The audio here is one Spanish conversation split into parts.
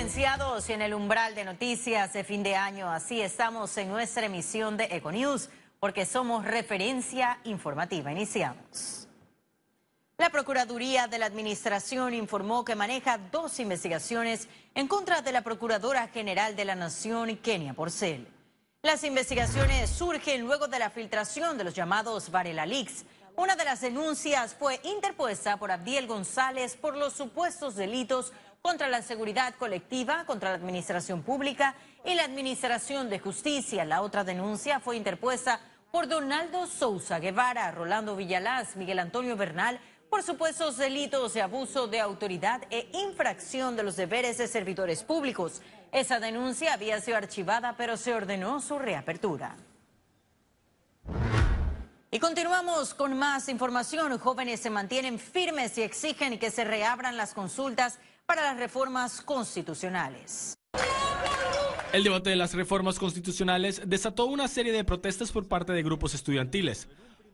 Sentenciados en el umbral de noticias de fin de año, así estamos en nuestra emisión de Econews, porque somos referencia informativa. Iniciamos. La Procuraduría de la Administración informó que maneja dos investigaciones en contra de la Procuradora General de la Nación, Kenia Porcel. Las investigaciones surgen luego de la filtración de los llamados Varela Leaks. Una de las denuncias fue interpuesta por Abdiel González por los supuestos delitos contra la seguridad colectiva, contra la administración pública y la administración de justicia. La otra denuncia fue interpuesta por Donaldo Sousa Guevara, Rolando Villalaz, Miguel Antonio Bernal, por supuestos delitos de abuso de autoridad e infracción de los deberes de servidores públicos. Esa denuncia había sido archivada, pero se ordenó su reapertura. Y continuamos con más información. Jóvenes se mantienen firmes y exigen que se reabran las consultas para las reformas constitucionales. El debate de las reformas constitucionales desató una serie de protestas por parte de grupos estudiantiles.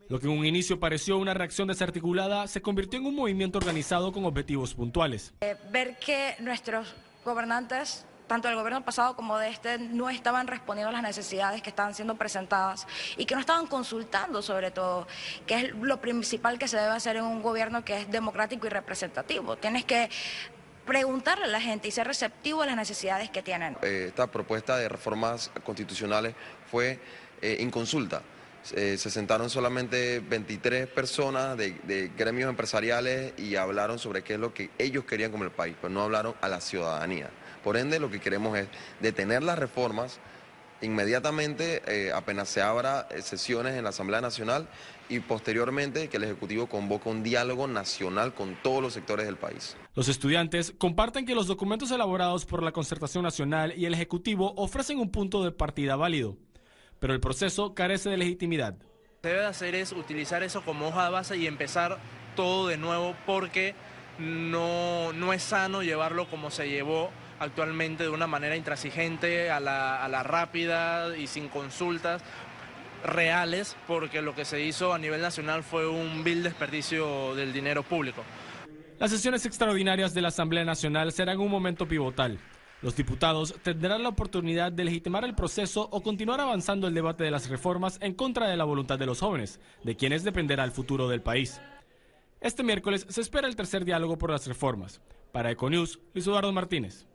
Lo que en un inicio pareció una reacción desarticulada se convirtió en un movimiento organizado con objetivos puntuales. Eh, ver que nuestros gobernantes tanto del gobierno pasado como de este, no estaban respondiendo a las necesidades que estaban siendo presentadas y que no estaban consultando sobre todo, que es lo principal que se debe hacer en un gobierno que es democrático y representativo. Tienes que preguntarle a la gente y ser receptivo a las necesidades que tienen. Eh, esta propuesta de reformas constitucionales fue eh, en consulta. se sentaron solamente 23 personas de, gremios empresariales y hablaron sobre qué es lo que ellos querían como el país, pero no hablaron a la ciudadanía. Por ende, lo que queremos es detener las reformas inmediatamente, eh, apenas se abra eh, sesiones en la Asamblea Nacional y posteriormente que el Ejecutivo convoque un diálogo nacional con todos los sectores del país. Los estudiantes comparten que los documentos elaborados por la Concertación Nacional y el Ejecutivo ofrecen un punto de partida válido, pero el proceso carece de legitimidad. Lo que debe hacer es utilizar eso como hoja de base y empezar todo de nuevo porque no, no es sano llevarlo como se llevó actualmente de una manera intransigente, a la, rápida y sin consultas reales, porque lo que se hizo a nivel nacional fue un vil desperdicio del dinero público. Las sesiones extraordinarias de la Asamblea Nacional serán un momento pivotal. Los diputados tendrán la oportunidad de legitimar el proceso o continuar avanzando el debate de las reformas en contra de la voluntad de los jóvenes, de quienes dependerá el futuro del país. Este miércoles se espera el tercer diálogo por las reformas. Para Econews, Luis Eduardo Martínez.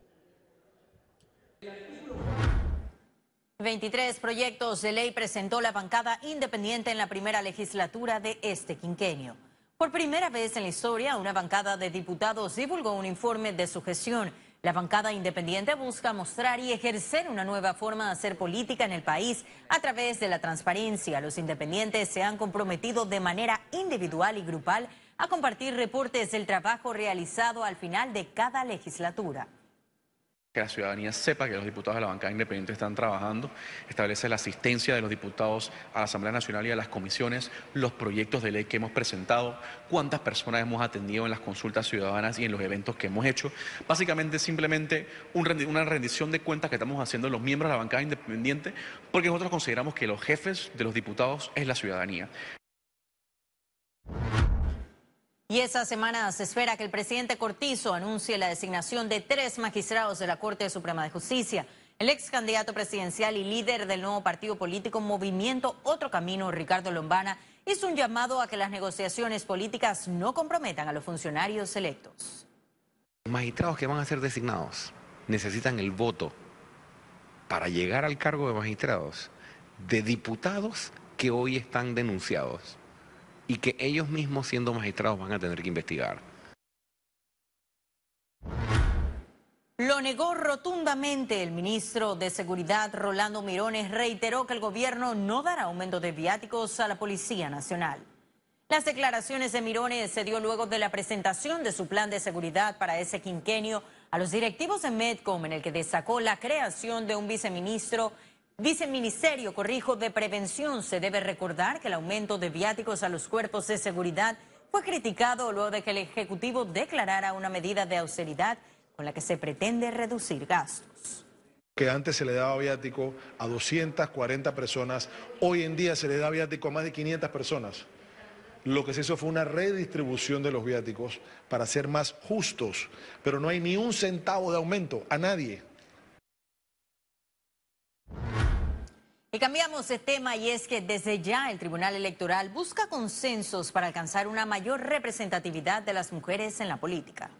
23 proyectos de ley presentó la bancada independiente en la primera legislatura de este quinquenio. Por primera vez en la historia, una bancada de diputados divulgó un informe de su gestión. La bancada independiente busca mostrar y ejercer una nueva forma de hacer política en el país a través de la transparencia. Los independientes se han comprometido de manera individual y grupal a compartir reportes del trabajo realizado al final de cada legislatura que la ciudadanía sepa que los diputados de la bancada independiente están trabajando, establece la asistencia de los diputados a la Asamblea Nacional y a las comisiones, los proyectos de ley que hemos presentado, cuántas personas hemos atendido en las consultas ciudadanas y en los eventos que hemos hecho. Básicamente simplemente una rendición de cuentas que estamos haciendo los miembros de la bancada independiente, porque nosotros consideramos que los jefes de los diputados es la ciudadanía. Y esa semana se espera que el presidente Cortizo anuncie la designación de tres magistrados de la Corte Suprema de Justicia. El ex candidato presidencial y líder del nuevo partido político Movimiento Otro Camino, Ricardo Lombana, hizo un llamado a que las negociaciones políticas no comprometan a los funcionarios electos. Los magistrados que van a ser designados necesitan el voto para llegar al cargo de magistrados de diputados que hoy están denunciados y que ellos mismos siendo magistrados van a tener que investigar. Lo negó rotundamente el ministro de Seguridad, Rolando Mirones, reiteró que el gobierno no dará aumento de viáticos a la Policía Nacional. Las declaraciones de Mirones se dio luego de la presentación de su plan de seguridad para ese quinquenio a los directivos de Medcom, en el que destacó la creación de un viceministro Viceministerio, corrijo, de prevención. Se debe recordar que el aumento de viáticos a los cuerpos de seguridad fue criticado luego de que el Ejecutivo declarara una medida de austeridad con la que se pretende reducir gastos. Que antes se le daba viático a 240 personas, hoy en día se le da viático a más de 500 personas. lo que se hizo fue una redistribución de los viáticos para ser más justos, pero no hay ni un centavo de aumento a nadie. Y cambiamos de tema y es que desde ya el Tribunal Electoral busca consensos para alcanzar una mayor representatividad de las mujeres en la política.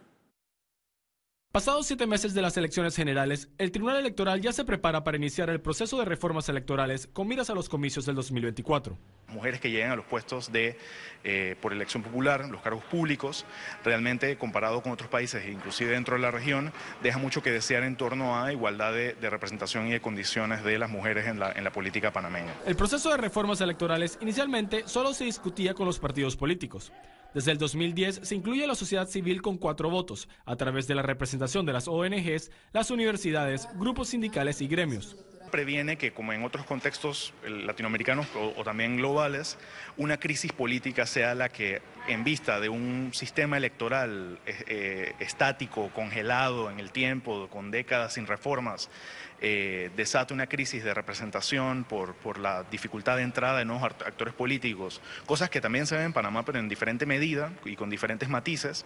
Pasados siete meses de las elecciones generales, el Tribunal Electoral ya se prepara para iniciar el proceso de reformas electorales con miras a los comicios del 2024. Mujeres que lleguen a los puestos de eh, por elección popular, los cargos públicos, realmente comparado con otros países, inclusive dentro de la región, deja mucho que desear en torno a igualdad de, representación y de condiciones de las mujeres en la, política panameña. El proceso de reformas electorales inicialmente solo se discutía con los partidos políticos. Desde el 2010 se incluye la sociedad civil con cuatro votos, a través de la representación de las ONGs, las universidades, grupos sindicales y gremios previene que, como en otros contextos latinoamericanos o, también globales, una crisis política sea la que, en vista de un sistema electoral eh, eh, estático, congelado en el tiempo, con décadas sin reformas, eh, desata una crisis de representación por, por la dificultad de entrada de nuevos actores políticos, cosas que también se ven en Panamá, pero en diferente medida y con diferentes matices,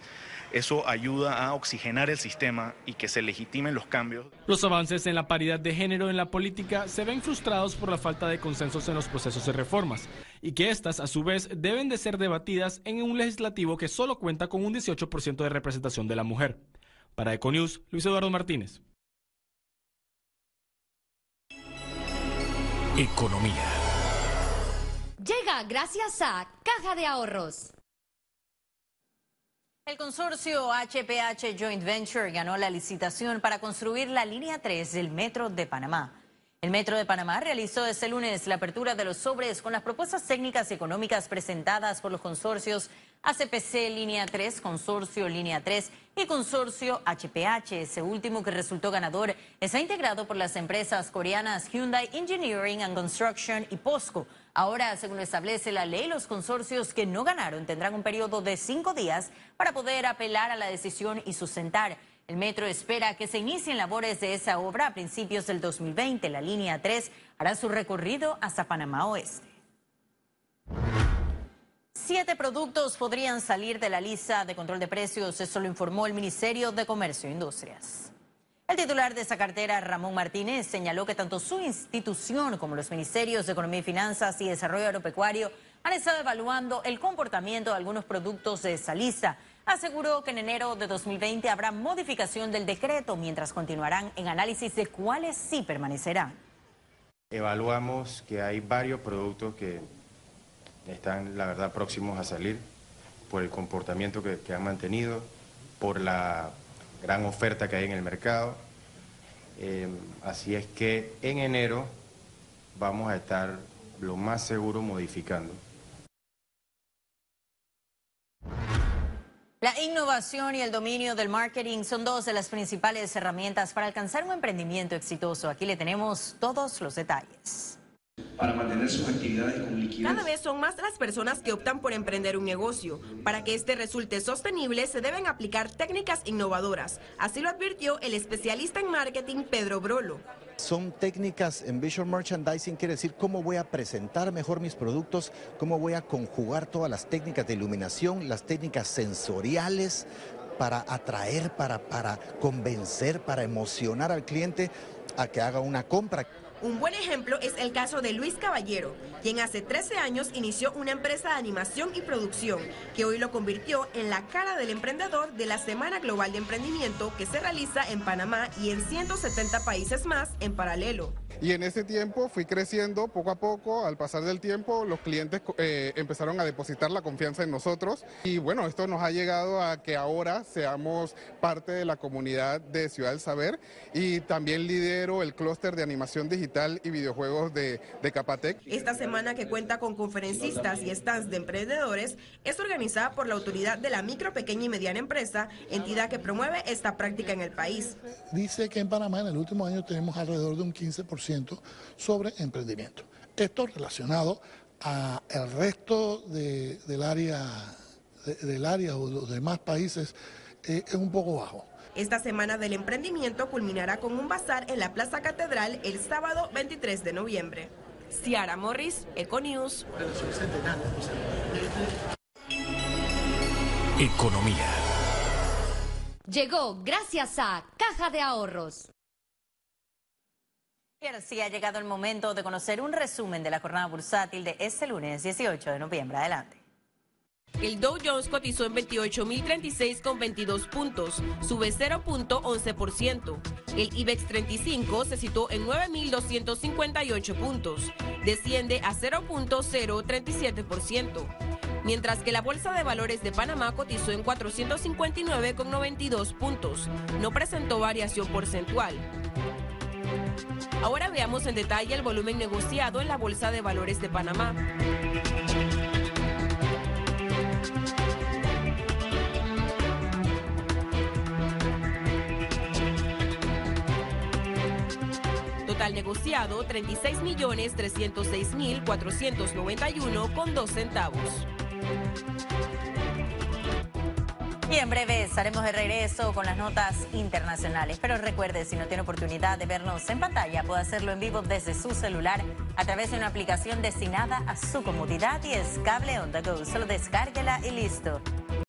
eso ayuda a oxigenar el sistema y que se legitimen los cambios. Los avances en la paridad de género en la política se ven frustrados por la falta de consensos en los procesos de reformas y que éstas, a su vez, deben de ser debatidas en un legislativo que solo cuenta con un 18% de representación de la mujer. Para Econews, Luis Eduardo Martínez. Economía. Llega gracias a Caja de Ahorros. El consorcio HPH Joint Venture ganó la licitación para construir la línea 3 del Metro de Panamá. El Metro de Panamá realizó este lunes la apertura de los sobres con las propuestas técnicas y económicas presentadas por los consorcios ACPC Línea 3, Consorcio Línea 3 y Consorcio HPH. Ese último que resultó ganador está integrado por las empresas coreanas Hyundai Engineering and Construction y POSCO. Ahora, según establece la ley, los consorcios que no ganaron tendrán un periodo de cinco días para poder apelar a la decisión y sustentar. El metro espera que se inicien labores de esa obra a principios del 2020. La línea 3 hará su recorrido hasta Panamá Oeste. Siete productos podrían salir de la lista de control de precios, eso lo informó el Ministerio de Comercio e Industrias. El titular de esa cartera, Ramón Martínez, señaló que tanto su institución como los ministerios de Economía y Finanzas y Desarrollo Agropecuario han estado evaluando el comportamiento de algunos productos de esa lista aseguró que en enero de 2020 habrá modificación del decreto, mientras continuarán en análisis de cuáles sí permanecerán. Evaluamos que hay varios productos que están, la verdad, próximos a salir por el comportamiento que, han mantenido, por la gran oferta que hay en el mercado. Eh, así es que en enero vamos a estar lo más seguro modificando. La innovación y el dominio del marketing son dos de las principales herramientas para alcanzar un emprendimiento exitoso. Aquí le tenemos todos los detalles para mantener sus actividades con liquidez. Cada vez son más las personas que optan por emprender un negocio. Para que este resulte sostenible se deben aplicar técnicas innovadoras. Así lo advirtió el especialista en marketing Pedro Brolo. Son técnicas en visual merchandising, quiere decir cómo voy a presentar mejor mis productos, cómo voy a conjugar todas las técnicas de iluminación, las técnicas sensoriales para atraer, para, para convencer, para emocionar al cliente a que haga una compra. Un buen ejemplo es el caso de Luis Caballero, quien hace 13 años inició una empresa de animación y producción, que hoy lo convirtió en la cara del emprendedor de la Semana Global de Emprendimiento que se realiza en Panamá y en 170 países más en paralelo. Y en ese tiempo fui creciendo poco a poco, al pasar del tiempo los clientes eh, empezaron a depositar la confianza en nosotros y bueno, esto nos ha llegado a que ahora seamos parte de la comunidad de Ciudad del Saber y también lidero el clúster de animación digital y videojuegos de, de Capatec. Esta semana que cuenta con conferencistas y stands de emprendedores es organizada por la Autoridad de la Micro, Pequeña y Mediana Empresa, entidad que promueve esta práctica en el país. Dice que en Panamá en el último año tenemos alrededor de un 15% sobre emprendimiento. Esto relacionado al resto del área del área o de los demás países eh, es un poco bajo. Esta semana del emprendimiento culminará con un bazar en la Plaza Catedral el sábado 23 de noviembre. Ciara Morris, Econews. Economía. Llegó gracias a Caja de Ahorros. Sí ha llegado el momento de conocer un resumen de la jornada bursátil de este lunes 18 de noviembre. Adelante. El Dow Jones cotizó en 28.036 con 22 puntos, sube 0.11%. El IBEX 35 se situó en 9.258 puntos, desciende a 0.037%. Mientras que la Bolsa de Valores de Panamá cotizó en 459 con 92 puntos, no presentó variación porcentual. Ahora veamos en detalle el volumen negociado en la Bolsa de Valores de Panamá. Total negociado 36.306.491 con 2 centavos. Y en breve estaremos de regreso con las notas internacionales. Pero recuerde, si no tiene oportunidad de vernos en pantalla, puede hacerlo en vivo desde su celular a través de una aplicación destinada a su comodidad y es Cable On Go. Solo descárguela y listo.